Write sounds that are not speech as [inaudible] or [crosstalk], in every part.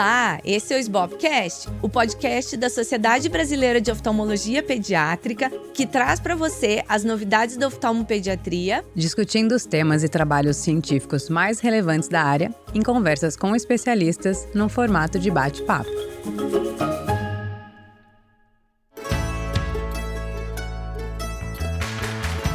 Olá, esse é o SBOPcast, o podcast da Sociedade Brasileira de Oftalmologia Pediátrica, que traz para você as novidades da oftalmopediatria, discutindo os temas e trabalhos científicos mais relevantes da área, em conversas com especialistas, num formato de bate-papo.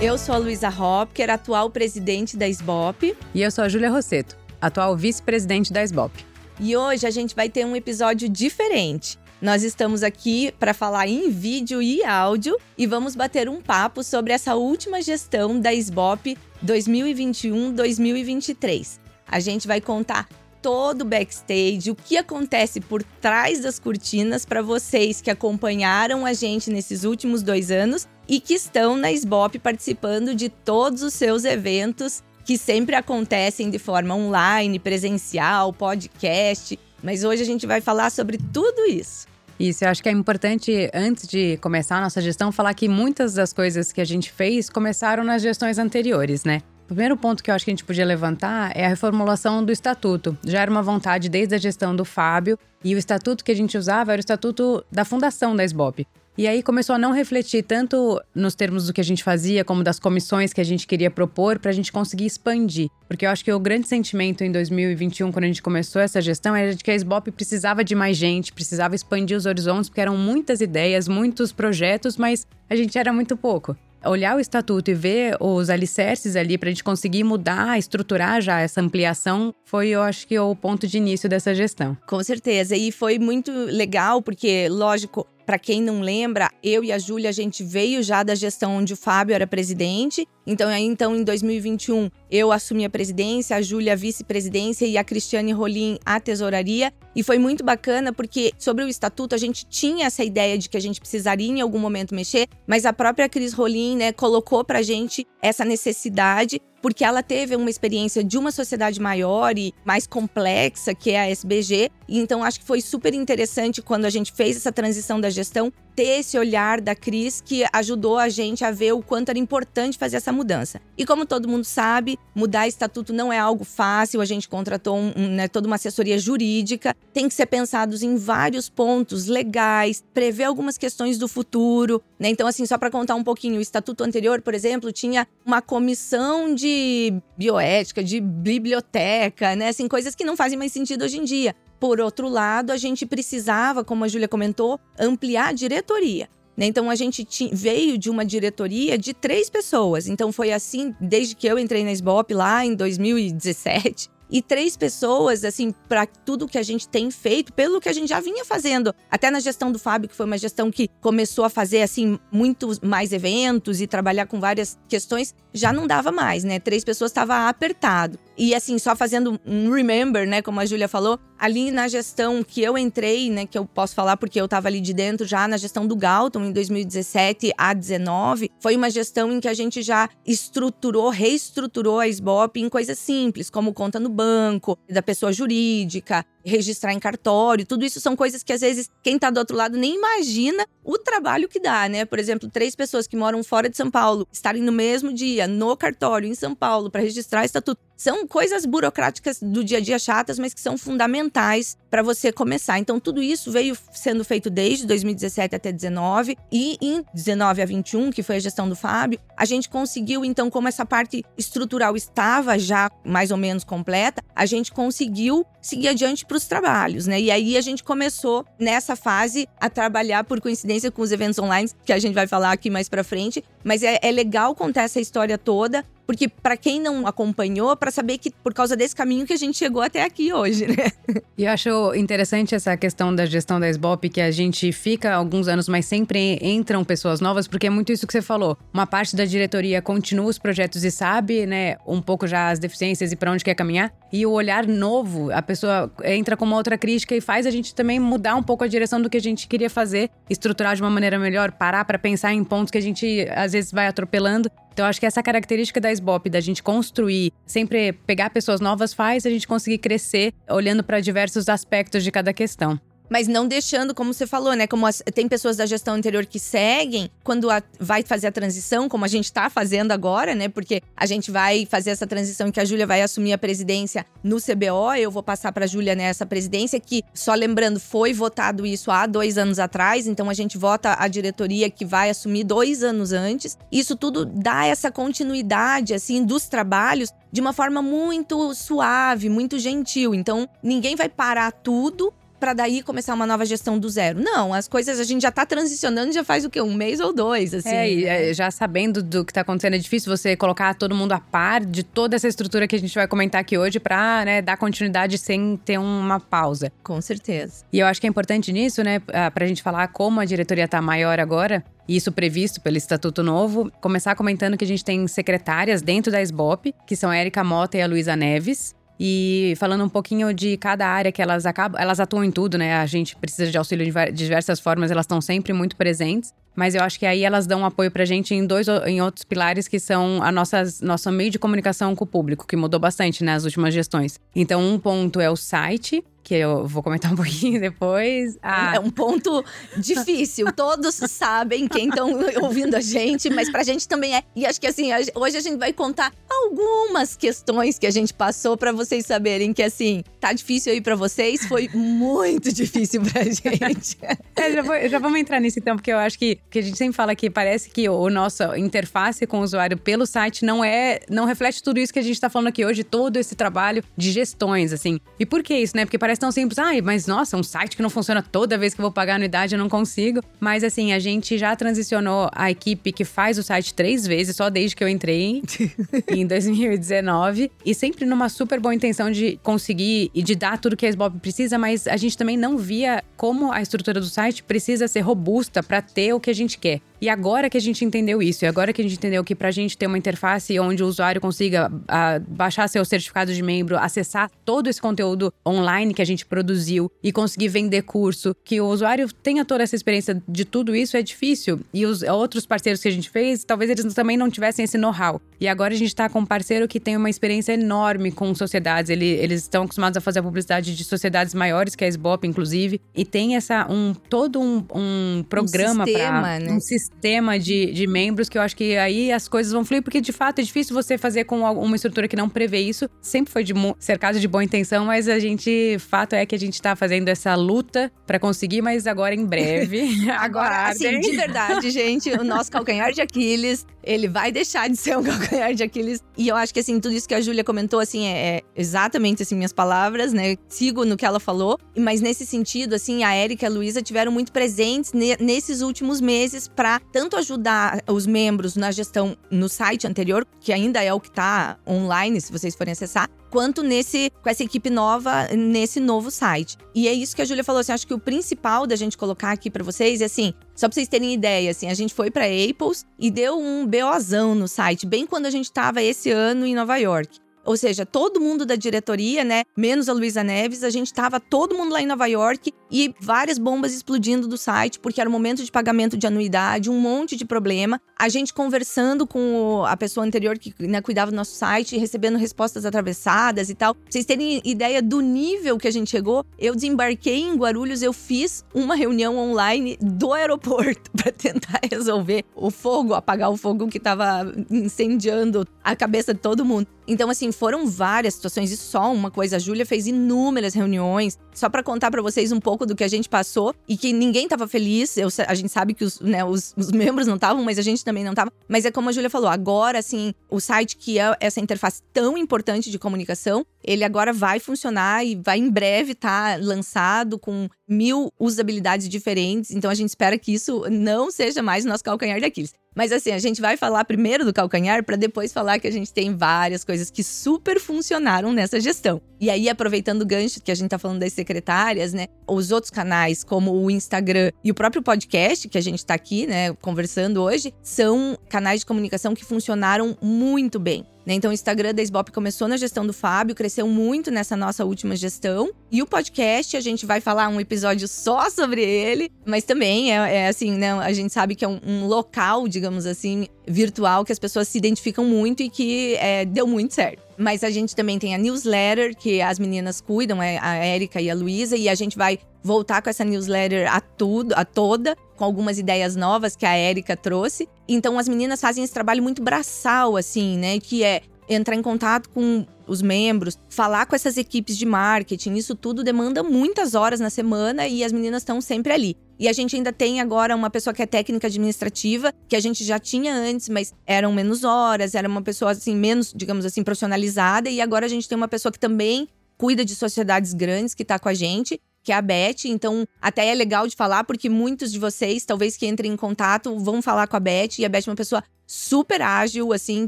Eu sou a Luísa Hopker, atual presidente da SBOP. E eu sou a Júlia Rosseto, atual vice-presidente da SBOP. E hoje a gente vai ter um episódio diferente. Nós estamos aqui para falar em vídeo e áudio e vamos bater um papo sobre essa última gestão da SBOP 2021-2023. A gente vai contar todo o backstage, o que acontece por trás das cortinas para vocês que acompanharam a gente nesses últimos dois anos e que estão na SBOP participando de todos os seus eventos que sempre acontecem de forma online, presencial, podcast. Mas hoje a gente vai falar sobre tudo isso. Isso, eu acho que é importante, antes de começar a nossa gestão, falar que muitas das coisas que a gente fez começaram nas gestões anteriores, né? O primeiro ponto que eu acho que a gente podia levantar é a reformulação do estatuto. Já era uma vontade desde a gestão do Fábio, e o estatuto que a gente usava era o estatuto da fundação da SBOP. E aí começou a não refletir tanto nos termos do que a gente fazia, como das comissões que a gente queria propor, para a gente conseguir expandir. Porque eu acho que o grande sentimento em 2021, quando a gente começou essa gestão, era de que a SBOP precisava de mais gente, precisava expandir os horizontes, porque eram muitas ideias, muitos projetos, mas a gente era muito pouco olhar o estatuto e ver os alicerces ali para a gente conseguir mudar, estruturar já essa ampliação, foi, eu acho que, o ponto de início dessa gestão. Com certeza. E foi muito legal, porque, lógico, para quem não lembra, eu e a Júlia, a gente veio já da gestão onde o Fábio era presidente. Então, aí, então em 2021, eu assumi a presidência, a Júlia a vice-presidência e a Cristiane Rolim a tesouraria. E foi muito bacana porque sobre o estatuto a gente tinha essa ideia de que a gente precisaria em algum momento mexer, mas a própria Cris Rolim, né, colocou pra gente essa necessidade porque ela teve uma experiência de uma sociedade maior e mais complexa, que é a SBG. E então acho que foi super interessante quando a gente fez essa transição da gestão ter esse olhar da Cris que ajudou a gente a ver o quanto era importante fazer essa mudança. E como todo mundo sabe, mudar estatuto não é algo fácil, a gente contratou um, né, toda uma assessoria jurídica, tem que ser pensados em vários pontos legais, prever algumas questões do futuro. Né? Então, assim, só para contar um pouquinho, o estatuto anterior, por exemplo, tinha uma comissão de bioética, de biblioteca, né? Assim, coisas que não fazem mais sentido hoje em dia. Por outro lado, a gente precisava, como a Júlia comentou, ampliar a diretoria. Né? Então a gente veio de uma diretoria de três pessoas. Então foi assim desde que eu entrei na SBOP lá em 2017 e três pessoas, assim, para tudo que a gente tem feito, pelo que a gente já vinha fazendo. Até na gestão do Fábio, que foi uma gestão que começou a fazer, assim, muitos mais eventos e trabalhar com várias questões, já não dava mais, né? Três pessoas estava apertado. E assim, só fazendo um remember, né, como a Júlia falou, ali na gestão que eu entrei, né, que eu posso falar porque eu estava ali de dentro já na gestão do Galton em 2017 a 19, foi uma gestão em que a gente já estruturou, reestruturou a SBOP em coisas simples, como conta no banco, da pessoa jurídica, registrar em cartório, tudo isso são coisas que às vezes quem está do outro lado nem imagina o trabalho que dá, né? Por exemplo, três pessoas que moram fora de São Paulo estarem no mesmo dia no cartório em São Paulo para registrar estatuto são coisas burocráticas do dia a dia chatas, mas que são fundamentais para você começar. Então, tudo isso veio sendo feito desde 2017 até 19 e em 19 a 21, que foi a gestão do Fábio, a gente conseguiu, então, como essa parte estrutural estava já mais ou menos completa, a gente conseguiu seguir adiante para os trabalhos, né? E aí a gente começou nessa fase a trabalhar por coincidência com os eventos online, que a gente vai falar aqui mais para frente, mas é, é legal contar essa história toda porque para quem não acompanhou, para saber que por causa desse caminho que a gente chegou até aqui hoje, né? [laughs] E eu acho interessante essa questão da gestão da SBOP, que a gente fica alguns anos, mas sempre entram pessoas novas, porque é muito isso que você falou. Uma parte da diretoria continua os projetos e sabe, né, um pouco já as deficiências e para onde quer caminhar. E o olhar novo, a pessoa entra com uma outra crítica e faz a gente também mudar um pouco a direção do que a gente queria fazer, estruturar de uma maneira melhor, parar para pensar em pontos que a gente às vezes vai atropelando então, acho que essa característica da SBOP, da gente construir, sempre pegar pessoas novas, faz a gente conseguir crescer olhando para diversos aspectos de cada questão. Mas não deixando, como você falou, né? Como as, tem pessoas da gestão anterior que seguem, quando a, vai fazer a transição, como a gente está fazendo agora, né? Porque a gente vai fazer essa transição que a Júlia vai assumir a presidência no CBO, eu vou passar para a Júlia nessa presidência, que, só lembrando, foi votado isso há dois anos atrás, então a gente vota a diretoria que vai assumir dois anos antes. Isso tudo dá essa continuidade, assim, dos trabalhos de uma forma muito suave, muito gentil. Então, ninguém vai parar tudo para daí começar uma nova gestão do zero. Não, as coisas a gente já tá transicionando já faz o quê? Um mês ou dois, assim. É, e, é, já sabendo do que tá acontecendo, é difícil você colocar todo mundo a par de toda essa estrutura que a gente vai comentar aqui hoje pra né, dar continuidade sem ter uma pausa. Com certeza. E eu acho que é importante nisso, né, pra gente falar como a diretoria tá maior agora, isso previsto pelo Estatuto Novo. Começar comentando que a gente tem secretárias dentro da SBOP, que são a Erika Mota e a Luísa Neves. E falando um pouquinho de cada área que elas acabam, elas atuam em tudo, né? A gente precisa de auxílio de diversas formas, elas estão sempre muito presentes. Mas eu acho que aí elas dão apoio pra gente em dois em outros pilares que são a nossa, nosso meio de comunicação com o público, que mudou bastante nas né, últimas gestões. Então, um ponto é o site, que eu vou comentar um [laughs] pouquinho depois. Ah. É um ponto difícil. Todos sabem quem estão ouvindo a gente, mas pra gente também é. E acho que assim, hoje a gente vai contar algumas questões que a gente passou para vocês saberem que assim, tá difícil aí para vocês, foi muito difícil pra [laughs] gente. é, já, vou, já vamos entrar nisso então, porque eu acho que, que a gente sempre fala que parece que o nossa interface com o usuário pelo site não é, não reflete tudo isso que a gente tá falando aqui hoje, todo esse trabalho de gestões, assim. E por que isso, né? Porque parece parece tão simples. Ai, mas nossa, um site que não funciona toda vez que eu vou pagar anuidade, eu não consigo. Mas assim, a gente já transicionou a equipe que faz o site três vezes, só desde que eu entrei [laughs] em 2019. E sempre numa super boa intenção de conseguir e de dar tudo que a SBOP precisa, mas a gente também não via como a estrutura do site precisa ser robusta para ter o que a gente quer. E agora que a gente entendeu isso, e agora que a gente entendeu que para a gente ter uma interface onde o usuário consiga a, baixar seu certificado de membro, acessar todo esse conteúdo online que a gente produziu e conseguir vender curso, que o usuário tenha toda essa experiência de tudo isso é difícil. E os outros parceiros que a gente fez, talvez eles também não tivessem esse know-how. E agora a gente está com um parceiro que tem uma experiência enorme com sociedades. Ele, eles estão acostumados a fazer a publicidade de sociedades maiores que a SBOP, inclusive, e tem essa um todo um, um programa um para né? um sistema de, de membros que eu acho que aí as coisas vão fluir, porque de fato é difícil você fazer com uma estrutura que não prevê isso. Sempre foi de cercado de boa intenção, mas a gente fato é que a gente tá fazendo essa luta para conseguir, mas agora em breve. [laughs] [laughs] agora, assim, de verdade, gente, o nosso calcanhar de Aquiles, ele vai deixar de ser um [laughs] calcanhar de Aquiles. E eu acho que assim, tudo isso que a Júlia comentou assim é, é, exatamente assim minhas palavras, né? Sigo no que ela falou, mas nesse sentido, assim, a Érica e a Luísa tiveram muito presentes ne nesses últimos meses para tanto ajudar os membros na gestão no site anterior, que ainda é o que tá online, se vocês forem acessar, quanto nesse com essa equipe nova nesse novo site. E é isso que a Júlia falou, assim, acho que o principal da gente colocar aqui para vocês é assim, só para vocês terem ideia, assim, a gente foi para Apples e deu um BOzão no site, bem quando a gente estava esse ano em Nova York. Ou seja, todo mundo da diretoria, né? Menos a Luísa Neves, a gente tava todo mundo lá em Nova York e várias bombas explodindo do site, porque era o momento de pagamento de anuidade, um monte de problema. A gente conversando com a pessoa anterior que né, cuidava do nosso site, recebendo respostas atravessadas e tal. Pra vocês terem ideia do nível que a gente chegou, eu desembarquei em Guarulhos, eu fiz uma reunião online do aeroporto [laughs] para tentar resolver o fogo, apagar o fogo que tava incendiando a cabeça de todo mundo. Então, assim, foram várias situações e só uma coisa. A Júlia fez inúmeras reuniões, só para contar para vocês um pouco do que a gente passou e que ninguém tava feliz. Eu, a gente sabe que os, né, os, os membros não estavam, mas a gente também não tava. Mas é como a Júlia falou, agora, assim, o site que é essa interface tão importante de comunicação, ele agora vai funcionar e vai em breve estar tá lançado com mil usabilidades diferentes. Então a gente espera que isso não seja mais o nosso calcanhar daqueles. Mas assim, a gente vai falar primeiro do calcanhar para depois falar que a gente tem várias coisas que super funcionaram nessa gestão. E aí, aproveitando o gancho que a gente tá falando das secretárias, né? Os outros canais, como o Instagram e o próprio podcast, que a gente tá aqui, né, conversando hoje, são canais de comunicação que funcionaram muito bem. Né? Então, o Instagram da SBOP começou na gestão do Fábio, cresceu muito nessa nossa última gestão. E o podcast, a gente vai falar um episódio só sobre ele, mas também é, é assim, né? A gente sabe que é um, um, local, digamos assim, virtual que as pessoas se identificam muito e que é, deu muito certo. Mas a gente também tem a newsletter, que as meninas cuidam, é a Érica e a Luísa, e a gente vai voltar com essa newsletter a tudo, a toda, com algumas ideias novas que a Érica trouxe. Então as meninas fazem esse trabalho muito braçal, assim, né? Que é entrar em contato com os membros, falar com essas equipes de marketing, isso tudo demanda muitas horas na semana e as meninas estão sempre ali. E a gente ainda tem agora uma pessoa que é técnica administrativa, que a gente já tinha antes, mas eram menos horas, era uma pessoa assim menos, digamos assim, profissionalizada e agora a gente tem uma pessoa que também cuida de sociedades grandes que está com a gente que é a Beth. Então, até é legal de falar, porque muitos de vocês, talvez que entrem em contato, vão falar com a Beth. E a Beth é uma pessoa super ágil, assim,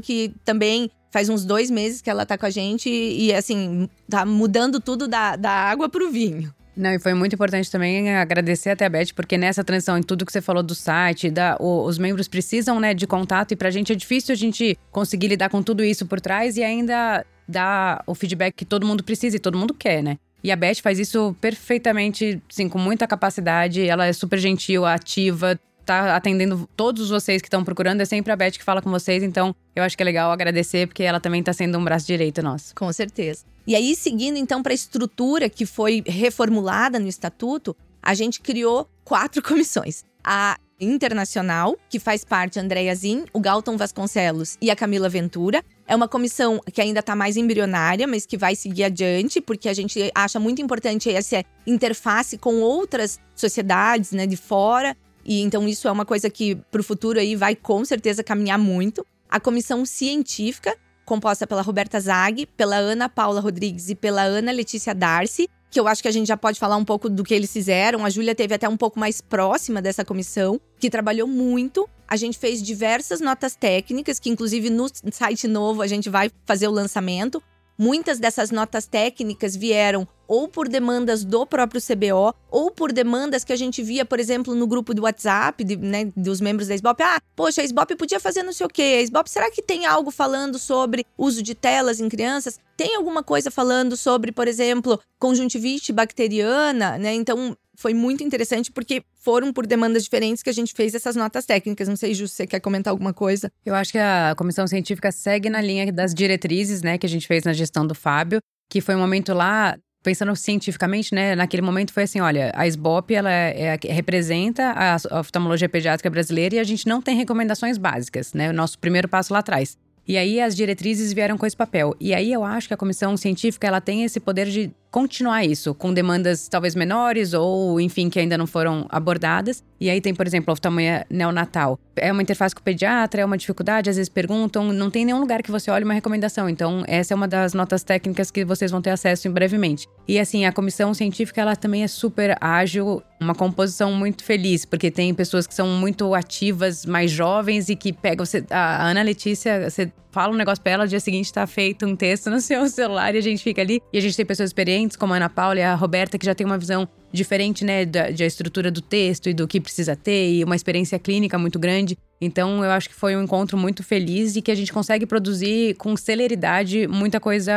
que também faz uns dois meses que ela tá com a gente e, assim, tá mudando tudo da, da água pro vinho. Não, e foi muito importante também agradecer até a Beth, porque nessa transição, em tudo que você falou do site, da, o, os membros precisam né, de contato, e pra gente é difícil a gente conseguir lidar com tudo isso por trás e ainda dar o feedback que todo mundo precisa e todo mundo quer, né? E a Beth faz isso perfeitamente, sim, com muita capacidade. Ela é super gentil, ativa, tá atendendo todos vocês que estão procurando. É sempre a Beth que fala com vocês. Então, eu acho que é legal agradecer, porque ela também está sendo um braço direito nosso. Com certeza. E aí, seguindo então para a estrutura que foi reformulada no estatuto, a gente criou quatro [laughs] comissões. A internacional, que faz parte a Andrea Zin, o Galton Vasconcelos e a Camila Ventura. É uma comissão que ainda está mais embrionária, mas que vai seguir adiante, porque a gente acha muito importante essa interface com outras sociedades né, de fora. E então isso é uma coisa que para o futuro aí vai com certeza caminhar muito. A comissão científica, composta pela Roberta Zag, pela Ana Paula Rodrigues e pela Ana Letícia Darcy, que eu acho que a gente já pode falar um pouco do que eles fizeram. A Júlia teve até um pouco mais próxima dessa comissão, que trabalhou muito. A gente fez diversas notas técnicas, que inclusive no site novo a gente vai fazer o lançamento. Muitas dessas notas técnicas vieram ou por demandas do próprio CBO, ou por demandas que a gente via, por exemplo, no grupo do WhatsApp, de, né, dos membros da SBOP. Ah, poxa, a SBOP podia fazer não sei o quê. A SBOP, será que tem algo falando sobre uso de telas em crianças? Tem alguma coisa falando sobre, por exemplo, conjuntivite bacteriana, né? Então, foi muito interessante porque foram por demandas diferentes que a gente fez essas notas técnicas. Não sei, Ju, se você quer comentar alguma coisa? Eu acho que a comissão científica segue na linha das diretrizes, né, que a gente fez na gestão do Fábio, que foi um momento lá pensando cientificamente, né, naquele momento foi assim, olha, a SBOP, ela é, é, representa a oftalmologia pediátrica brasileira e a gente não tem recomendações básicas, né, o nosso primeiro passo lá atrás. E aí as diretrizes vieram com esse papel. E aí eu acho que a comissão científica, ela tem esse poder de continuar isso, com demandas talvez menores ou, enfim, que ainda não foram abordadas. E aí tem, por exemplo, a oftalmia neonatal. É uma interface com o pediatra, é uma dificuldade, às vezes perguntam, não tem nenhum lugar que você olhe uma recomendação. Então, essa é uma das notas técnicas que vocês vão ter acesso em brevemente. E assim, a comissão científica, ela também é super ágil, uma composição muito feliz, porque tem pessoas que são muito ativas, mais jovens e que pegam. Você, a Ana Letícia, você fala um negócio pra ela, no dia seguinte tá feito um texto no seu [laughs] celular e a gente fica ali. E a gente tem pessoas experientes, como a Ana Paula e a Roberta, que já tem uma visão diferente, né, da, da estrutura do texto e do que precisa ter, e uma experiência clínica muito grande. Então, eu acho que foi um encontro muito feliz e que a gente consegue produzir com celeridade muita coisa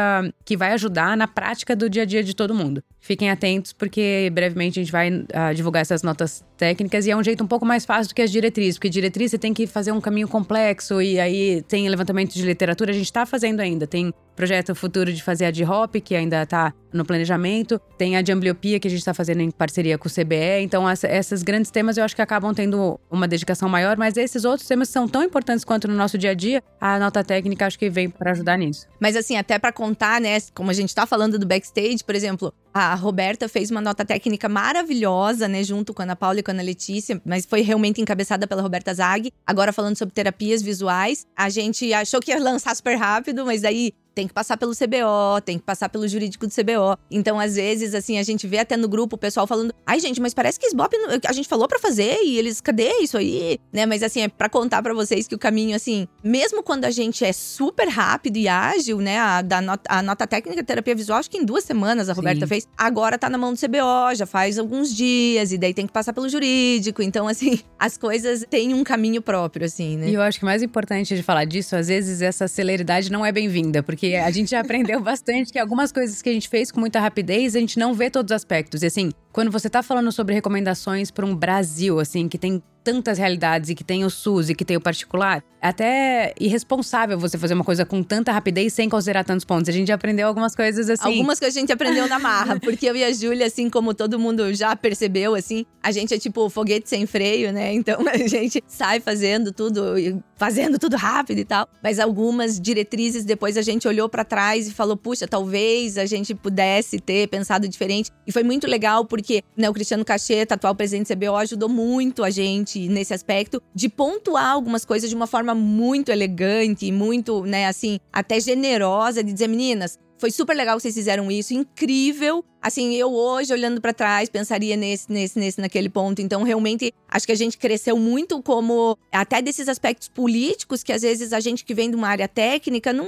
que vai ajudar na prática do dia a dia de todo mundo. Fiquem atentos, porque brevemente a gente vai uh, divulgar essas notas técnicas e é um jeito um pouco mais fácil do que as diretrizes, porque diretriz você tem que fazer um caminho complexo e aí tem levantamento de literatura, a gente está fazendo ainda. Tem projeto futuro de fazer a de HOP, que ainda está no planejamento, tem a de ambliopia, que a gente está fazendo em parceria com o CBE. Então, esses grandes temas eu acho que acabam tendo uma dedicação maior, mas esses outros temas são tão importantes quanto no nosso dia a dia, a nota técnica acho que vem para ajudar nisso. Mas assim, até para contar, né, como a gente está falando do backstage, por exemplo, a Roberta fez uma nota técnica maravilhosa, né, junto com a Ana Paula e com a Ana Letícia, mas foi realmente encabeçada pela Roberta Zag. Agora falando sobre terapias visuais, a gente achou que ia lançar super rápido, mas daí tem que passar pelo CBO, tem que passar pelo jurídico do CBO. Então, às vezes, assim, a gente vê até no grupo o pessoal falando: ai, gente, mas parece que SBOP a gente falou para fazer e eles, cadê isso aí? Né? Mas, assim, é pra contar para vocês que o caminho, assim, mesmo quando a gente é super rápido e ágil, né, a, da nota, a nota técnica de terapia visual, acho que em duas semanas a Roberta Sim. fez, agora tá na mão do CBO, já faz alguns dias, e daí tem que passar pelo jurídico. Então, assim, [laughs] as coisas têm um caminho próprio, assim, né? E eu acho que mais importante de falar disso, às vezes, essa celeridade não é bem-vinda, porque porque a gente já aprendeu [laughs] bastante que algumas coisas que a gente fez com muita rapidez, a gente não vê todos os aspectos. E assim, quando você tá falando sobre recomendações para um Brasil, assim, que tem tantas realidades e que tem o SUS e que tem o particular, é até irresponsável você fazer uma coisa com tanta rapidez sem considerar tantos pontos. A gente aprendeu algumas coisas assim. Algumas que a gente aprendeu na marra, porque eu e a Júlia, assim como todo mundo já percebeu, assim, a gente é tipo foguete sem freio, né? Então [laughs] a gente sai fazendo tudo, fazendo tudo rápido e tal. Mas algumas diretrizes depois a gente olhou para trás e falou: puxa, talvez a gente pudesse ter pensado diferente. E foi muito legal porque né, o Cristiano Cacheta, atual presidente do CBO, ajudou muito a gente nesse aspecto de pontuar algumas coisas de uma forma muito elegante, muito, né, assim, até generosa, de dizer, meninas, foi super legal que vocês fizeram isso, incrível. Assim, eu hoje, olhando para trás, pensaria nesse, nesse, nesse, naquele ponto. Então, realmente, acho que a gente cresceu muito como. Até desses aspectos políticos, que às vezes a gente que vem de uma área técnica não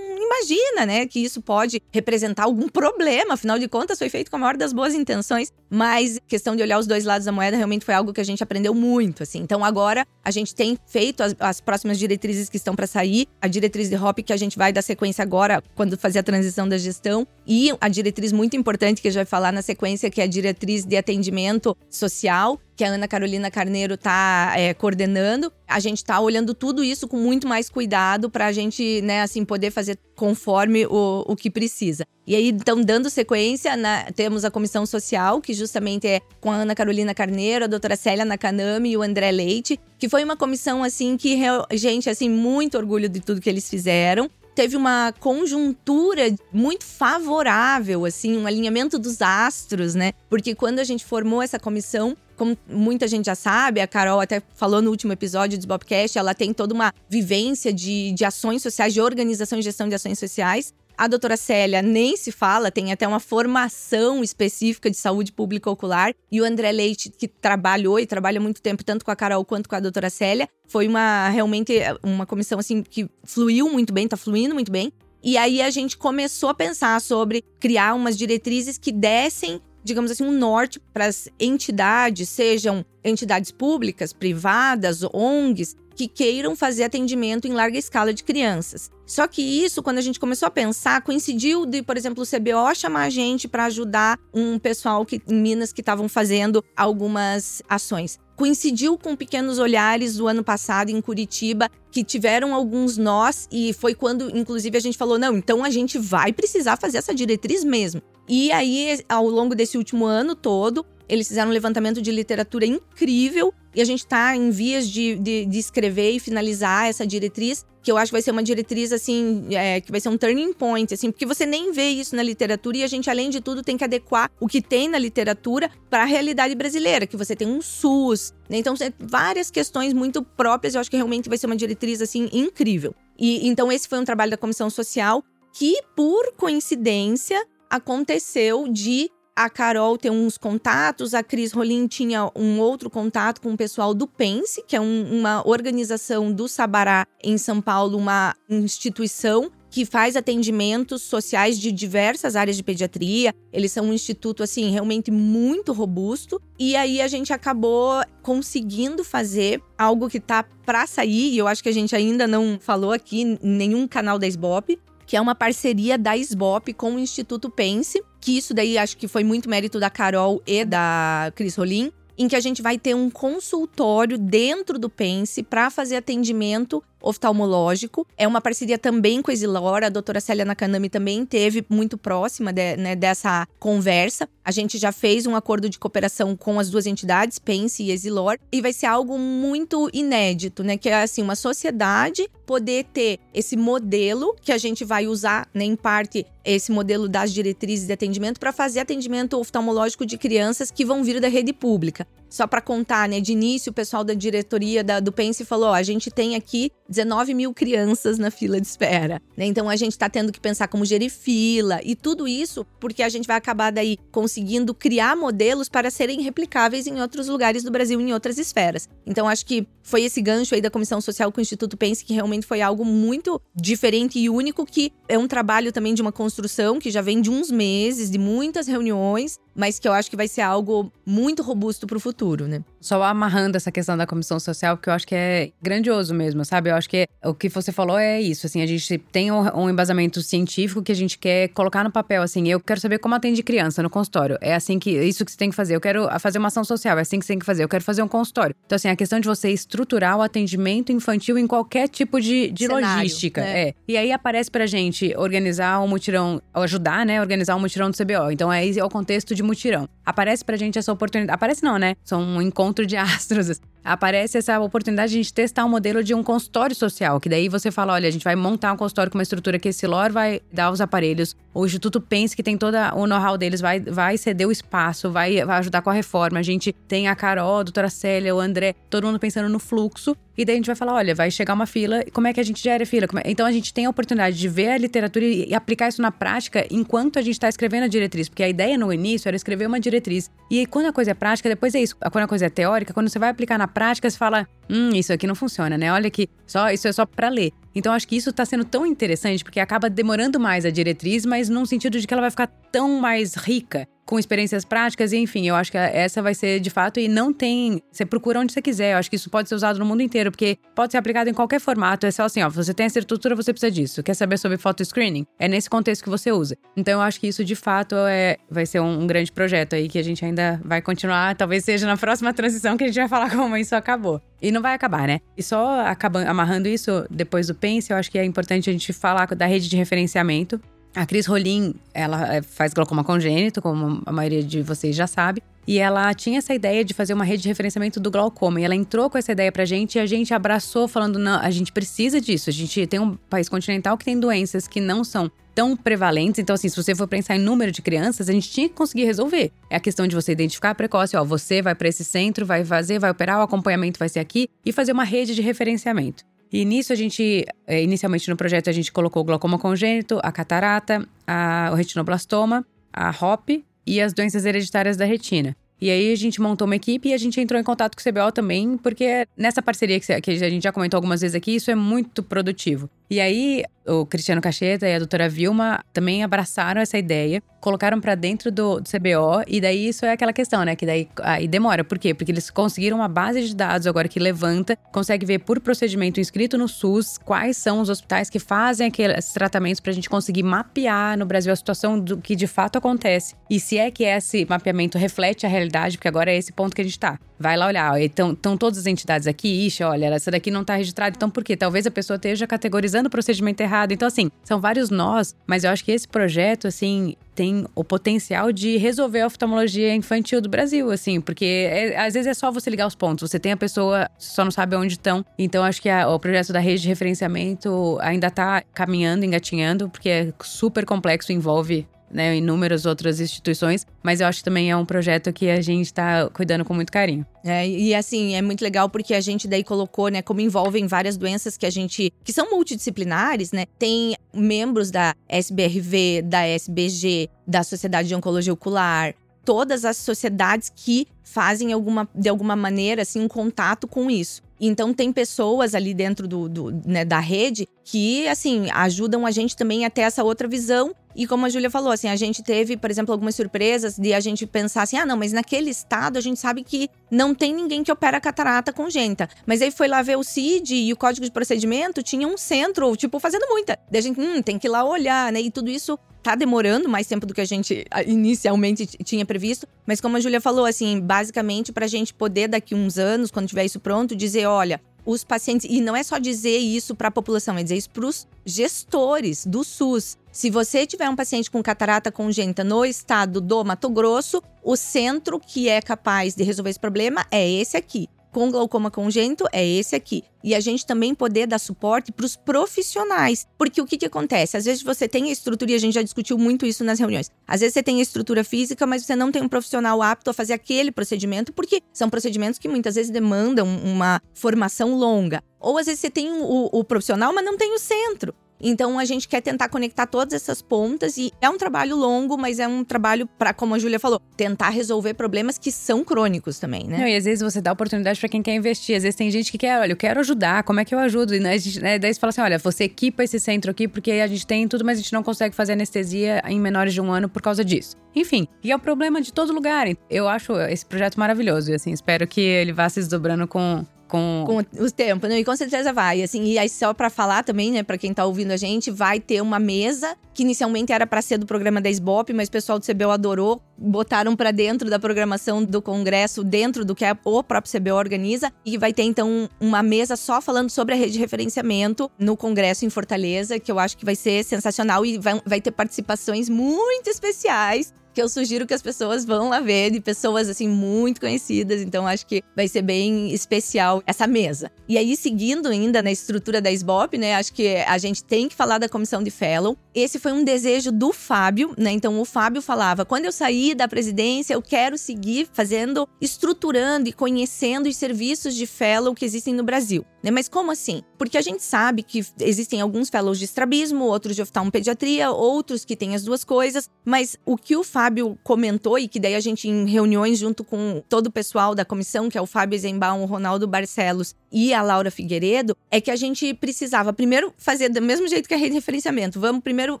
imagina, né, que isso pode representar algum problema. Afinal de contas, foi feito com a maior das boas intenções. Mas questão de olhar os dois lados da moeda realmente foi algo que a gente aprendeu muito, assim. Então agora a gente tem feito as, as próximas diretrizes que estão para sair, a diretriz de HOP que a gente vai dar sequência agora quando fazer a transição da gestão e a diretriz muito importante que a gente vai falar na sequência que é a diretriz de atendimento social que a Ana Carolina Carneiro está é, coordenando. A gente está olhando tudo isso com muito mais cuidado para a gente, né, assim, poder fazer conforme o, o que precisa. E aí, então, dando sequência, na, temos a comissão social, que justamente é com a Ana Carolina Carneiro, a doutora Célia Nakanami e o André Leite, que foi uma comissão, assim, que, gente, assim, muito orgulho de tudo que eles fizeram teve uma conjuntura muito favorável, assim, um alinhamento dos astros, né? Porque quando a gente formou essa comissão, como muita gente já sabe, a Carol até falou no último episódio do Bobcast, ela tem toda uma vivência de, de ações sociais, de organização e gestão de ações sociais. A doutora Célia nem se fala, tem até uma formação específica de saúde pública ocular. E o André Leite, que trabalhou e trabalha muito tempo, tanto com a Carol quanto com a doutora Célia, foi uma realmente uma comissão assim que fluiu muito bem, tá fluindo muito bem. E aí a gente começou a pensar sobre criar umas diretrizes que dessem digamos assim, um norte para as entidades, sejam entidades públicas, privadas, ONGs, que queiram fazer atendimento em larga escala de crianças. Só que isso, quando a gente começou a pensar, coincidiu de, por exemplo, o CBO chamar a gente para ajudar um pessoal que, em Minas que estavam fazendo algumas ações coincidiu com Pequenos Olhares do ano passado em Curitiba, que tiveram alguns nós e foi quando, inclusive, a gente falou: não, então a gente vai precisar fazer essa diretriz mesmo. E aí, ao longo desse último ano todo, eles fizeram um levantamento de literatura incrível e a gente está em vias de, de, de, escrever e finalizar essa diretriz, que eu acho que vai ser uma diretriz, assim, é, que vai ser um turning point, assim, porque você nem vê isso na literatura e a gente, além de tudo, tem que adequar o que tem na literatura para a realidade brasileira, que você tem um SUS, né? Então, várias questões muito próprias, eu acho que realmente vai ser uma diretriz, assim, incrível. E então, esse foi um trabalho da Comissão Social que, por coincidência, aconteceu de a Carol tem uns contatos, a Cris Rolim tinha um outro contato com o pessoal do Pense, que é um, uma organização do Sabará em São Paulo, uma instituição que faz atendimentos sociais de diversas áreas de pediatria. Eles são um instituto assim realmente muito robusto e aí a gente acabou conseguindo fazer algo que tá para sair, e eu acho que a gente ainda não falou aqui nenhum canal da SBOP, que é uma parceria da SBOP com o Instituto Pense, que isso daí acho que foi muito mérito da Carol e da Cris Rolim, em que a gente vai ter um consultório dentro do Pense para fazer atendimento oftalmológico. É uma parceria também com a Exilor, a doutora Célia Nakanami também teve muito próxima de, né, dessa conversa. A gente já fez um acordo de cooperação com as duas entidades, Pense e Exilor, e vai ser algo muito inédito, né? Que é assim, uma sociedade poder ter esse modelo que a gente vai usar, né, em parte, esse modelo das diretrizes de atendimento para fazer atendimento oftalmológico de crianças que vão vir da rede pública. Só para contar, né? De início, o pessoal da diretoria da, do Pense falou: ó, a gente tem aqui 19 mil crianças na fila de espera. Né? Então a gente está tendo que pensar como gerir fila e tudo isso porque a gente vai acabar daí conseguindo criar modelos para serem replicáveis em outros lugares do Brasil, em outras esferas. Então acho que foi esse gancho aí da Comissão Social com o Instituto Pense que realmente foi algo muito diferente e único, que é um trabalho também de uma construção que já vem de uns meses, de muitas reuniões, mas que eu acho que vai ser algo muito robusto para o futuro, né? Só amarrando essa questão da comissão social, porque eu acho que é grandioso mesmo, sabe? Eu acho que o que você falou é isso, assim, a gente tem um, embasamento científico que a gente quer colocar no papel, assim, eu quero saber como atende criança no consultório. É assim que, isso que você tem que fazer. Eu quero fazer uma ação social, é assim que você tem que fazer. Eu quero fazer um consultório. Então, assim, a questão de você estruturar o atendimento infantil em qualquer tipo de, de Cenário, logística. Né? É. E aí aparece pra gente organizar um mutirão, ajudar, né? Organizar um mutirão do CBO. Então, aí é o contexto de mutirão. Aparece pra gente essa oportunidade. Aparece não, né? São um encontro de astros aparece essa oportunidade de a gente testar um modelo de um consultório social, que daí você fala, olha, a gente vai montar um consultório com uma estrutura que esse LOR vai dar os aparelhos, o Instituto pensa que tem todo o know-how deles, vai, vai ceder o espaço, vai, vai ajudar com a reforma. A gente tem a Carol, a doutora Célia, o André, todo mundo pensando no fluxo. E daí a gente vai falar, olha, vai chegar uma fila, como é que a gente gera fila? É? Então a gente tem a oportunidade de ver a literatura e aplicar isso na prática enquanto a gente está escrevendo a diretriz. Porque a ideia no início era escrever uma diretriz. E quando a coisa é prática, depois é isso. Quando a coisa é teórica, quando você vai aplicar na prática, você fala, hum, isso aqui não funciona, né? Olha que só isso é só para ler. Então acho que isso está sendo tão interessante porque acaba demorando mais a diretriz, mas num sentido de que ela vai ficar tão mais rica com experiências práticas, e enfim, eu acho que essa vai ser de fato e não tem. Você procura onde você quiser. Eu acho que isso pode ser usado no mundo inteiro, porque pode ser aplicado em qualquer formato. É só assim, ó, você tem essa estrutura, você precisa disso. Quer saber sobre photo screening? É nesse contexto que você usa. Então eu acho que isso de fato é, vai ser um, um grande projeto aí que a gente ainda vai continuar. Talvez seja na próxima transição que a gente vai falar [laughs] como isso acabou. E não vai acabar, né? E só acabando, amarrando isso depois do Pense, eu acho que é importante a gente falar da rede de referenciamento. A Cris Rolim, ela é, faz glaucoma congênito, como a maioria de vocês já sabe. E ela tinha essa ideia de fazer uma rede de referenciamento do glaucoma. E ela entrou com essa ideia pra gente e a gente abraçou, falando: não, a gente precisa disso. A gente tem um país continental que tem doenças que não são tão prevalentes. Então, assim, se você for pensar em número de crianças, a gente tinha que conseguir resolver. É a questão de você identificar precoce, ó, você vai para esse centro, vai fazer, vai operar, o acompanhamento vai ser aqui e fazer uma rede de referenciamento. E nisso a gente, é, inicialmente no projeto, a gente colocou o glaucoma congênito, a catarata, a, o retinoblastoma, a HOP e as doenças hereditárias da retina. E aí a gente montou uma equipe e a gente entrou em contato com o CBO também, porque nessa parceria que a gente já comentou algumas vezes aqui, isso é muito produtivo. E aí, o Cristiano Cacheta e a doutora Vilma também abraçaram essa ideia, colocaram para dentro do, do, CBO, e daí isso é aquela questão, né? Que daí aí demora. Por quê? Porque eles conseguiram uma base de dados agora que levanta, consegue ver por procedimento inscrito no SUS quais são os hospitais que fazem aqueles tratamentos para a gente conseguir mapear no Brasil a situação do que de fato acontece. E se é que esse mapeamento reflete a realidade, porque agora é esse ponto que a gente está. Vai lá olhar, estão todas as entidades aqui, ixi, olha, essa daqui não está registrada, então por quê? Talvez a pessoa esteja categorizando o procedimento errado. Então, assim, são vários nós, mas eu acho que esse projeto, assim, tem o potencial de resolver a oftalmologia infantil do Brasil, assim, porque é, às vezes é só você ligar os pontos, você tem a pessoa, só não sabe onde estão. Então, acho que a, o projeto da rede de referenciamento ainda está caminhando, engatinhando, porque é super complexo, envolve né, inúmeras outras instituições, mas eu acho que também é um projeto que a gente está cuidando com muito carinho. É, e assim, é muito legal porque a gente daí colocou, né, como envolvem várias doenças que a gente, que são multidisciplinares, né, tem membros da SBRV, da SBG, da Sociedade de Oncologia Ocular, todas as sociedades que fazem alguma, de alguma maneira assim um contato com isso. Então tem pessoas ali dentro do, do né, da rede que assim ajudam a gente também a ter essa outra visão. E como a Júlia falou, assim, a gente teve, por exemplo, algumas surpresas de a gente pensar assim: ah, não, mas naquele estado a gente sabe que não tem ninguém que opera catarata congênita. Mas aí foi lá ver o CID e o código de procedimento tinha um centro, tipo, fazendo muita. Daí a gente, hum, tem que ir lá olhar, né? E tudo isso tá demorando mais tempo do que a gente inicialmente tinha previsto. Mas como a Júlia falou, assim, basicamente para a gente poder daqui uns anos, quando tiver isso pronto, dizer, olha, os pacientes e não é só dizer isso para a população, é dizer isso para os gestores do SUS. Se você tiver um paciente com catarata congênita no estado do Mato Grosso, o centro que é capaz de resolver esse problema é esse aqui com glaucoma congênito é esse aqui. E a gente também poder dar suporte para os profissionais. Porque o que, que acontece? Às vezes você tem a estrutura, e a gente já discutiu muito isso nas reuniões. Às vezes você tem a estrutura física, mas você não tem um profissional apto a fazer aquele procedimento, porque são procedimentos que muitas vezes demandam uma formação longa. Ou às vezes você tem o, o profissional, mas não tem o centro. Então a gente quer tentar conectar todas essas pontas e é um trabalho longo, mas é um trabalho para, como a Júlia falou, tentar resolver problemas que são crônicos também, né? Não, e às vezes você dá oportunidade para quem quer investir. Às vezes tem gente que quer, olha, eu quero ajudar, como é que eu ajudo? E né, gente, né, daí você fala assim, olha, você equipa esse centro aqui porque a gente tem tudo, mas a gente não consegue fazer anestesia em menores de um ano por causa disso. Enfim, e é o problema de todo lugar. Eu acho esse projeto maravilhoso e assim, espero que ele vá se desdobrando com com, com o tempo, né? E com certeza vai. Assim, e aí, só para falar também, né, para quem tá ouvindo a gente, vai ter uma mesa que inicialmente era para ser do programa da SBOP, mas o pessoal do CBO adorou, botaram para dentro da programação do congresso, dentro do que o próprio CBO organiza, e vai ter então uma mesa só falando sobre a rede de referenciamento no congresso em Fortaleza, que eu acho que vai ser sensacional e vai, vai ter participações muito especiais que eu sugiro que as pessoas vão lá ver, de pessoas assim muito conhecidas, então acho que vai ser bem especial essa mesa. E aí, seguindo ainda na estrutura da SBOP, né, acho que a gente tem que falar da comissão de fellow. Esse foi um desejo do Fábio, né? Então o Fábio falava: quando eu sair da presidência, eu quero seguir fazendo, estruturando e conhecendo os serviços de fellow que existem no Brasil. Né? Mas como assim? Porque a gente sabe que existem alguns fellows de estrabismo, outros de oftalmopediatria, outros que têm as duas coisas, mas o que o Fábio comentou, e que daí a gente em reuniões junto com todo o pessoal da comissão, que é o Fábio Zembaum, o Ronaldo Barcelos e a Laura Figueiredo, é que a gente precisava primeiro fazer do mesmo jeito que a rede de referenciamento. Vamos primeiro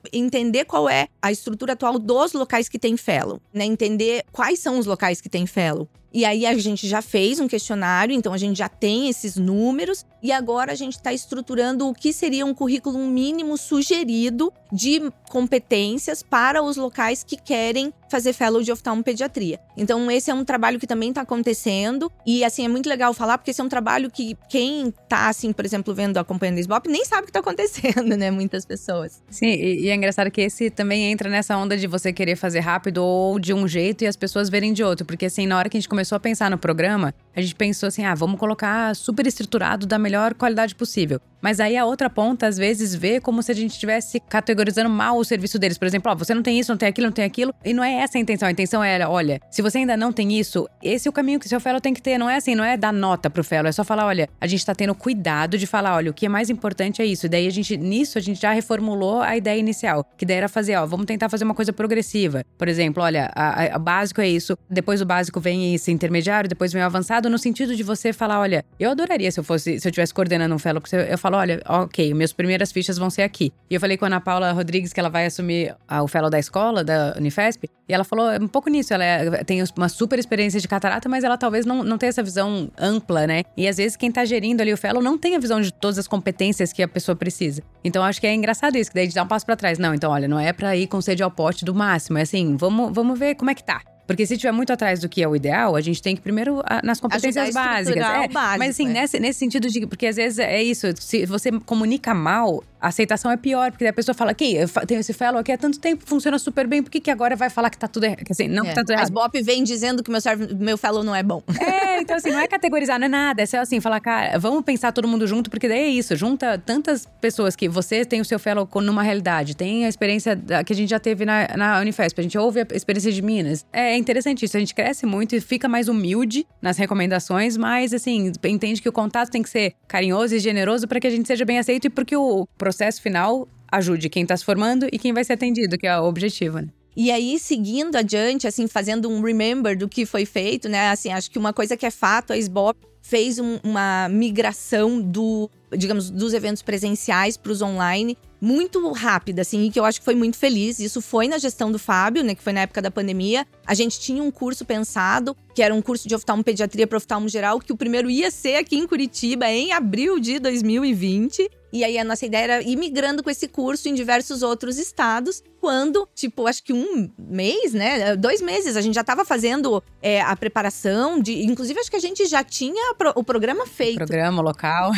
entender qual é a estrutura atual dos locais que tem fellow, né? Entender quais são os locais que tem fellow. E aí a gente já fez um questionário, então a gente já tem esses números e agora a gente está estruturando o que seria um currículo mínimo sugerido de competências para os locais que querem fazer fellow de oftalmopediatria. Então esse é um trabalho que também está acontecendo e assim é muito legal falar porque esse é um trabalho que quem está assim, por exemplo, vendo acompanhando o SBOP nem sabe o que está acontecendo, [laughs] né? Muitas pessoas. Sim, e, e é engraçado que esse também entra nessa onda de você querer fazer rápido ou de um jeito e as pessoas verem de outro, porque assim na hora que a gente começou a pensar no programa, a gente pensou assim: ah, vamos colocar super estruturado da melhor qualidade possível. Mas aí a outra ponta, às vezes, vê como se a gente estivesse categorizando mal o serviço deles. Por exemplo, ó, você não tem isso, não tem aquilo, não tem aquilo. E não é essa a intenção. A intenção é, olha, se você ainda não tem isso, esse é o caminho que seu fellow tem que ter. Não é assim, não é dar nota pro fellow. É só falar, olha, a gente tá tendo cuidado de falar, olha, o que é mais importante é isso. E daí a gente, nisso, a gente já reformulou a ideia inicial. Que daí era fazer, ó, vamos tentar fazer uma coisa progressiva. Por exemplo, olha, a básico é isso. Depois o básico vem esse intermediário, depois vem o avançado, no sentido de você falar, olha, eu adoraria se eu fosse, se eu tivesse coordenando um fellow, porque eu falo, olha, ok, minhas primeiras fichas vão ser aqui. E eu falei com a Ana Paula Rodrigues que ela vai assumir a, o fellow da escola, da Unifesp, e ela falou um pouco nisso, ela é, tem uma super experiência de catarata, mas ela talvez não, não tenha essa visão ampla, né? E às vezes quem tá gerindo ali o fellow não tem a visão de todas as competências que a pessoa precisa. Então acho que é engraçado isso, que daí a gente dá um passo para trás. Não, então olha, não é para ir com sede ao pote do máximo, é assim, vamos, vamos ver como é que tá. Porque se estiver muito atrás do que é o ideal, a gente tem que primeiro nas competências básicas. É, básico, mas assim, é. nesse, nesse sentido de. Porque às vezes é isso, se você comunica mal, a aceitação é pior, porque a pessoa fala que eu tenho esse fellow aqui há tanto tempo, funciona super bem, por que, que agora vai falar que tá tudo errado? Assim, não É. que tá tudo errado. As BOP vem dizendo que meu, serve- meu fellow não é bom. [laughs] É, então assim, não é categorizar, não é nada. É só assim, falar, cara, vamos pensar todo mundo junto, porque daí é isso. Junta tantas pessoas que você tem o seu fellow numa realidade, tem a experiência que a gente já teve na, na Unifesp, a gente ouve a experiência de Minas. É interessante isso, a gente cresce muito e fica mais humilde nas recomendações, mas assim, entende que o contato tem que ser carinhoso e generoso para que a gente seja bem aceito e porque o processo final ajude quem tá se formando e quem vai ser atendido, que é o objetivo, né? E aí, seguindo adiante, assim, fazendo um remember do que foi feito, né? Assim, acho que uma coisa que é fato, a SBOP fez um- uma migração do, digamos, dos eventos presenciais para os online muito rápida, assim, e que eu acho que foi muito feliz. Isso foi na gestão do Fábio, né? Que foi na época da pandemia. A gente tinha um curso pensado, que era um curso de oftalmopediatria para oftalmo geral, que o primeiro ia ser aqui em Curitiba em abril de 2020. E aí a nossa ideia era ir migrando com esse curso em diversos outros estados. Quando, tipo, acho que um mês, né? Dois meses, a gente já estava fazendo é, a preparação de. Inclusive, acho que a gente já tinha o programa feito. Programa local.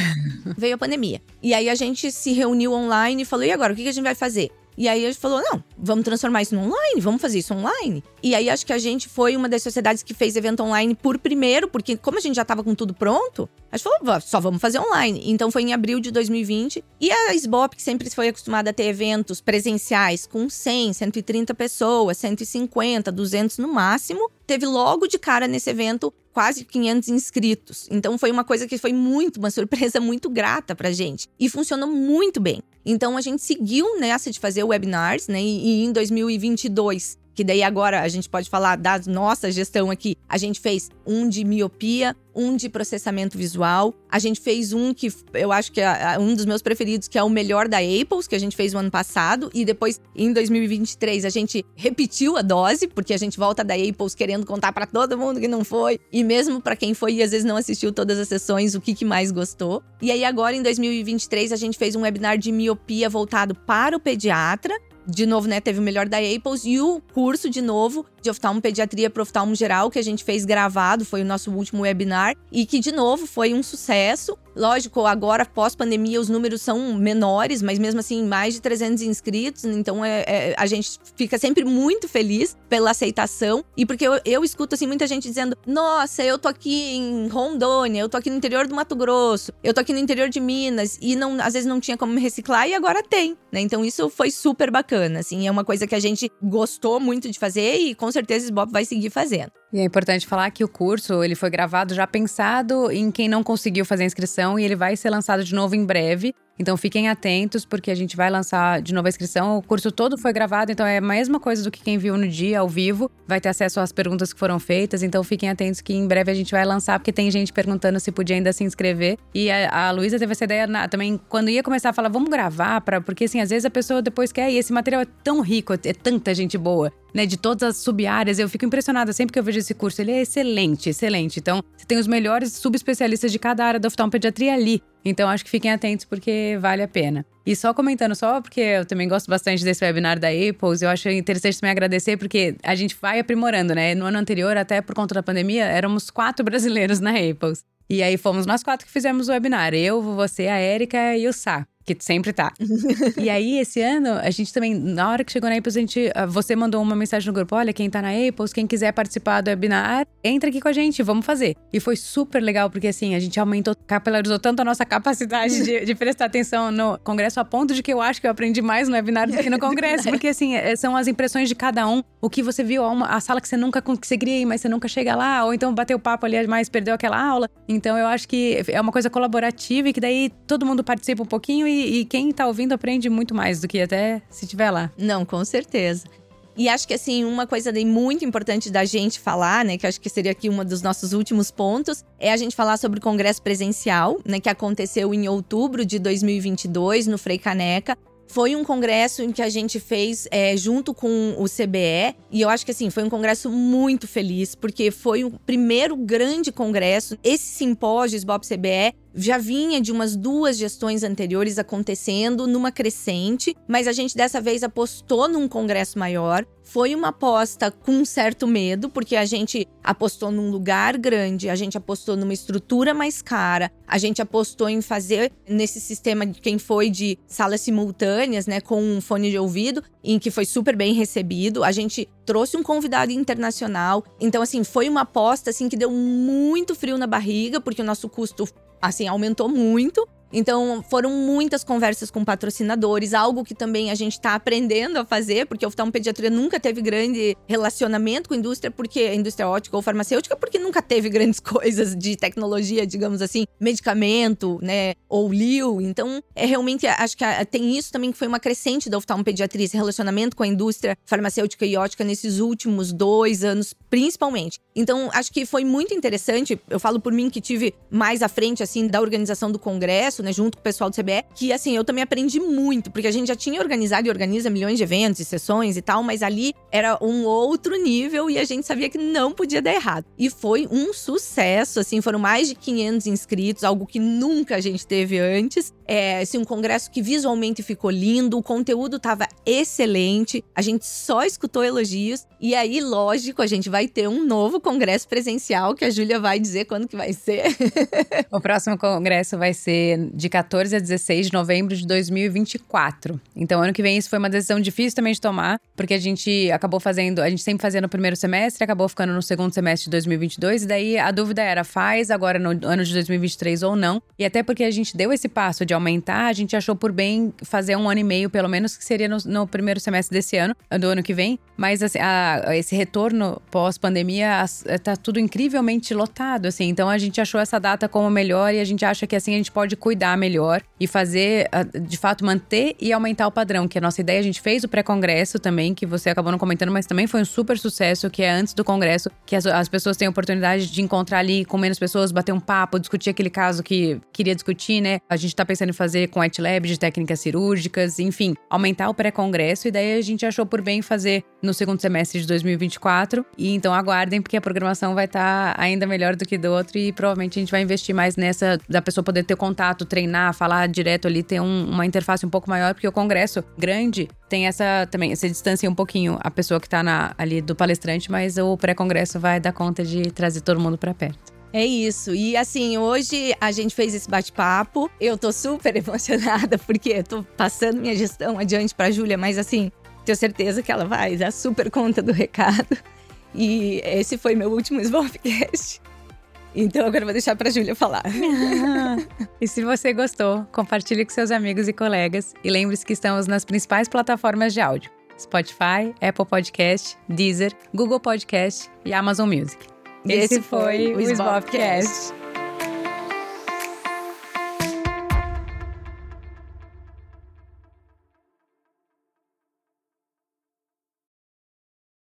Veio a pandemia. E aí a gente se reuniu online e falou: e agora? O que a gente vai fazer? E aí a gente falou: não, vamos transformar isso no online, vamos fazer isso online. E aí acho que a gente foi uma das sociedades que fez evento online por primeiro, porque como a gente já tava com tudo pronto, a gente falou: "Vá, só vamos fazer online. Então foi em abril de 2020. E a SBOP, que sempre foi acostumada a ter eventos presenciais com 100, 130 pessoas, 150, 200 no máximo, teve logo de cara nesse evento quase 500 inscritos. Então foi uma coisa que foi muito, uma surpresa [laughs] muito grata pra gente. E funcionou muito bem. Então a gente seguiu nessa de fazer webinars, né? E, e em 2022 que daí agora a gente pode falar da nossa gestão aqui. A gente fez um de miopia, um de processamento visual. A gente fez um que eu acho que é um dos meus preferidos, que é o melhor da Apples, que a gente fez o ano passado. E depois, em 2023, a gente repetiu a dose, porque a gente volta da Apples querendo contar para todo mundo que não foi. E mesmo para quem foi e às vezes não assistiu todas as sessões, o que, que mais gostou. E aí agora, em 2023, a gente fez um webinar de miopia voltado para o pediatra de novo, né, teve o melhor da Apples e o curso de novo de oftalmo pediatria para oftalmo geral que a gente fez gravado, foi o nosso último webinar e que de novo foi um sucesso. Lógico, agora pós pandemia os números são menores, mas mesmo assim mais de 300 inscritos, então é, é, a gente fica sempre muito feliz pela aceitação e porque eu, eu escuto assim muita gente dizendo: "Nossa, eu tô aqui em Rondônia, eu tô aqui no interior do Mato Grosso, eu tô aqui no interior de Minas e não às vezes não tinha como me reciclar e agora tem", né? Então isso foi super bacana, assim, é uma coisa que a gente gostou muito de fazer e com certeza o Bob vai seguir fazendo. E é importante falar que o curso ele foi gravado já pensado em quem não conseguiu fazer a inscrição e ele vai ser lançado de novo em breve. Então fiquem atentos, porque a gente vai lançar de novo a inscrição. O curso todo foi gravado, então é a mesma coisa do que quem viu no dia, ao vivo. Vai ter acesso às perguntas que foram feitas. Então fiquem atentos que em breve a gente vai lançar, porque tem gente perguntando se podia ainda se inscrever. E a, a Luísa teve essa ideia na, também, quando ia começar a falar, vamos gravar, pra, porque assim, às vezes a pessoa depois quer, e esse material é tão rico, é tanta gente boa. Né, de todas as sub-áreas, eu fico impressionada sempre que eu vejo esse curso. Ele é excelente, excelente. Então, você tem os melhores subespecialistas de cada área da oftalmopediatria ali. Então acho que fiquem atentos porque vale a pena. E só comentando só, porque eu também gosto bastante desse webinar da Apples, eu acho interessante também agradecer, porque a gente vai aprimorando, né? No ano anterior, até por conta da pandemia, éramos quatro [laughs] brasileiros na Apples. E aí fomos nós quatro que fizemos o webinar. Eu, você, a Érica e o Sá que sempre tá. [laughs] e aí, esse ano, a gente também, na hora que chegou na Apples, a gente, ah, você mandou uma mensagem no grupo: olha, quem tá na Apples, quem quiser participar do webinar, entra aqui com a gente, vamos fazer. E foi super legal, porque assim, a gente aumentou, capilarizou tanto a nossa capacidade de, de, prestar atenção no congresso, a ponto de que eu acho que eu aprendi mais no webinar do que no congresso, porque assim, é, são as impressões de cada um, o que você viu, a sala que você nunca conseguiria ir, mas você nunca chega lá, ou então bateu papo ali, mas perdeu aquela aula. Então, eu acho que é uma coisa colaborativa e que daí todo mundo participa um pouquinho e, e quem tá ouvindo aprende muito mais do que até se tiver lá. Não, com certeza. E acho que assim, uma coisa muito importante da gente falar, né, que acho que seria aqui um dos nossos últimos pontos, é a gente falar sobre o congresso presencial, né, que aconteceu em outubro de 2022 no Frei Caneca. Foi um congresso em que a gente fez é, junto com o CBE, e eu acho que assim, foi um congresso muito feliz, porque foi o primeiro grande congresso. Esse simpósio Bob CBE já vinha de umas duas gestões anteriores acontecendo numa crescente, mas a gente dessa vez apostou num congresso maior. Foi uma aposta com um certo medo, porque a gente apostou num lugar grande, a gente apostou numa estrutura mais cara, a gente apostou em fazer nesse sistema de quem foi de salas simultâneas, né, com um fone de ouvido, em que foi super bem recebido. A gente trouxe um convidado internacional. Então assim, foi uma aposta assim que deu muito frio na barriga, porque o nosso custo assim, aumentou muito. Então, foram muitas conversas com patrocinadores, algo que também a gente está aprendendo a fazer, porque o oftalmopediatria nunca teve grande relacionamento com a indústria, porque a indústria ótica ou farmacêutica, porque nunca teve [laughs] grandes coisas de tecnologia, digamos assim, medicamento, né, ou liu. Então, é realmente, acho que tem isso também que foi uma crescente da oftalmopediatria, esse relacionamento com a indústria farmacêutica e ótica nesses últimos dois anos, principalmente. Então, acho que foi muito interessante, eu falo por mim que tive mais à frente, assim, da organização do congresso, né, junto com o pessoal do CBE, que assim, eu também aprendi muito, porque a gente já tinha organizado e organiza milhões de eventos e sessões e tal, mas ali era um outro nível e a gente sabia que não podia dar errado. E foi um sucesso, assim, foram mais de 500 inscritos, algo que nunca a gente teve antes. É, assim, um congresso que visualmente ficou lindo, o conteúdo estava excelente, a gente só escutou elogios. E aí, lógico, a gente vai ter um novo congresso presencial que a Júlia vai dizer quando que vai ser. [laughs] o próximo congresso vai ser de 14 a 16 de novembro de 2024. Então, ano que vem, isso foi uma decisão difícil também de tomar, porque a gente acabou fazendo, a gente sempre fazia no primeiro semestre, acabou ficando no segundo semestre de 2022, e daí a dúvida era, faz agora no ano de 2023 ou não? E até porque a gente deu esse passo de aumentar, a gente achou por bem fazer um ano e meio, pelo menos, que seria no, no primeiro semestre desse ano, do ano que vem. Mas assim, a, esse retorno pós-pandemia eh, tá tudo incrivelmente lotado, assim. Então a gente achou essa data como melhor e a gente acha que assim a gente pode cuidar melhor e fazer, ah, de fato, manter e aumentar o padrão. Que a nossa ideia, a gente fez o pré-congresso também, que você acabou não comentando, mas também foi um super sucesso, que é antes do congresso, que as, as pessoas têm a oportunidade de encontrar ali com menos pessoas, bater um papo, discutir aquele caso que queria discutir, né? A gente tá pensando em fazer com Lab de técnicas cirúrgicas, enfim, aumentar o pré-congresso. E daí a gente achou por bem fazer no segundo semestre de 2024. E então aguardem, porque a programação vai estar tá ainda melhor do que do outro e provavelmente a gente vai investir mais nessa da pessoa poder ter contato, treinar, falar direto ali, ter um, uma interface um pouco maior, porque o congresso grande tem essa também, você distancia um pouquinho a pessoa que está ali do palestrante, mas o pré-congresso vai dar conta de trazer todo mundo para perto. É isso. E assim, hoje a gente fez esse bate-papo. Eu tô super [laughs] emocionada porque eu tô passando minha gestão adiante para Júlia, mas assim, tenho certeza que ela vai dar super conta do recado. E esse foi meu último Svolpcast. Então agora eu vou deixar para Júlia falar. [laughs] e se você gostou, compartilhe com seus amigos e colegas e lembre-se que estamos nas principais plataformas de áudio: Spotify, Apple Podcast, Deezer, Google Podcast e Amazon Music. Esse, Esse foi o Sbobcast.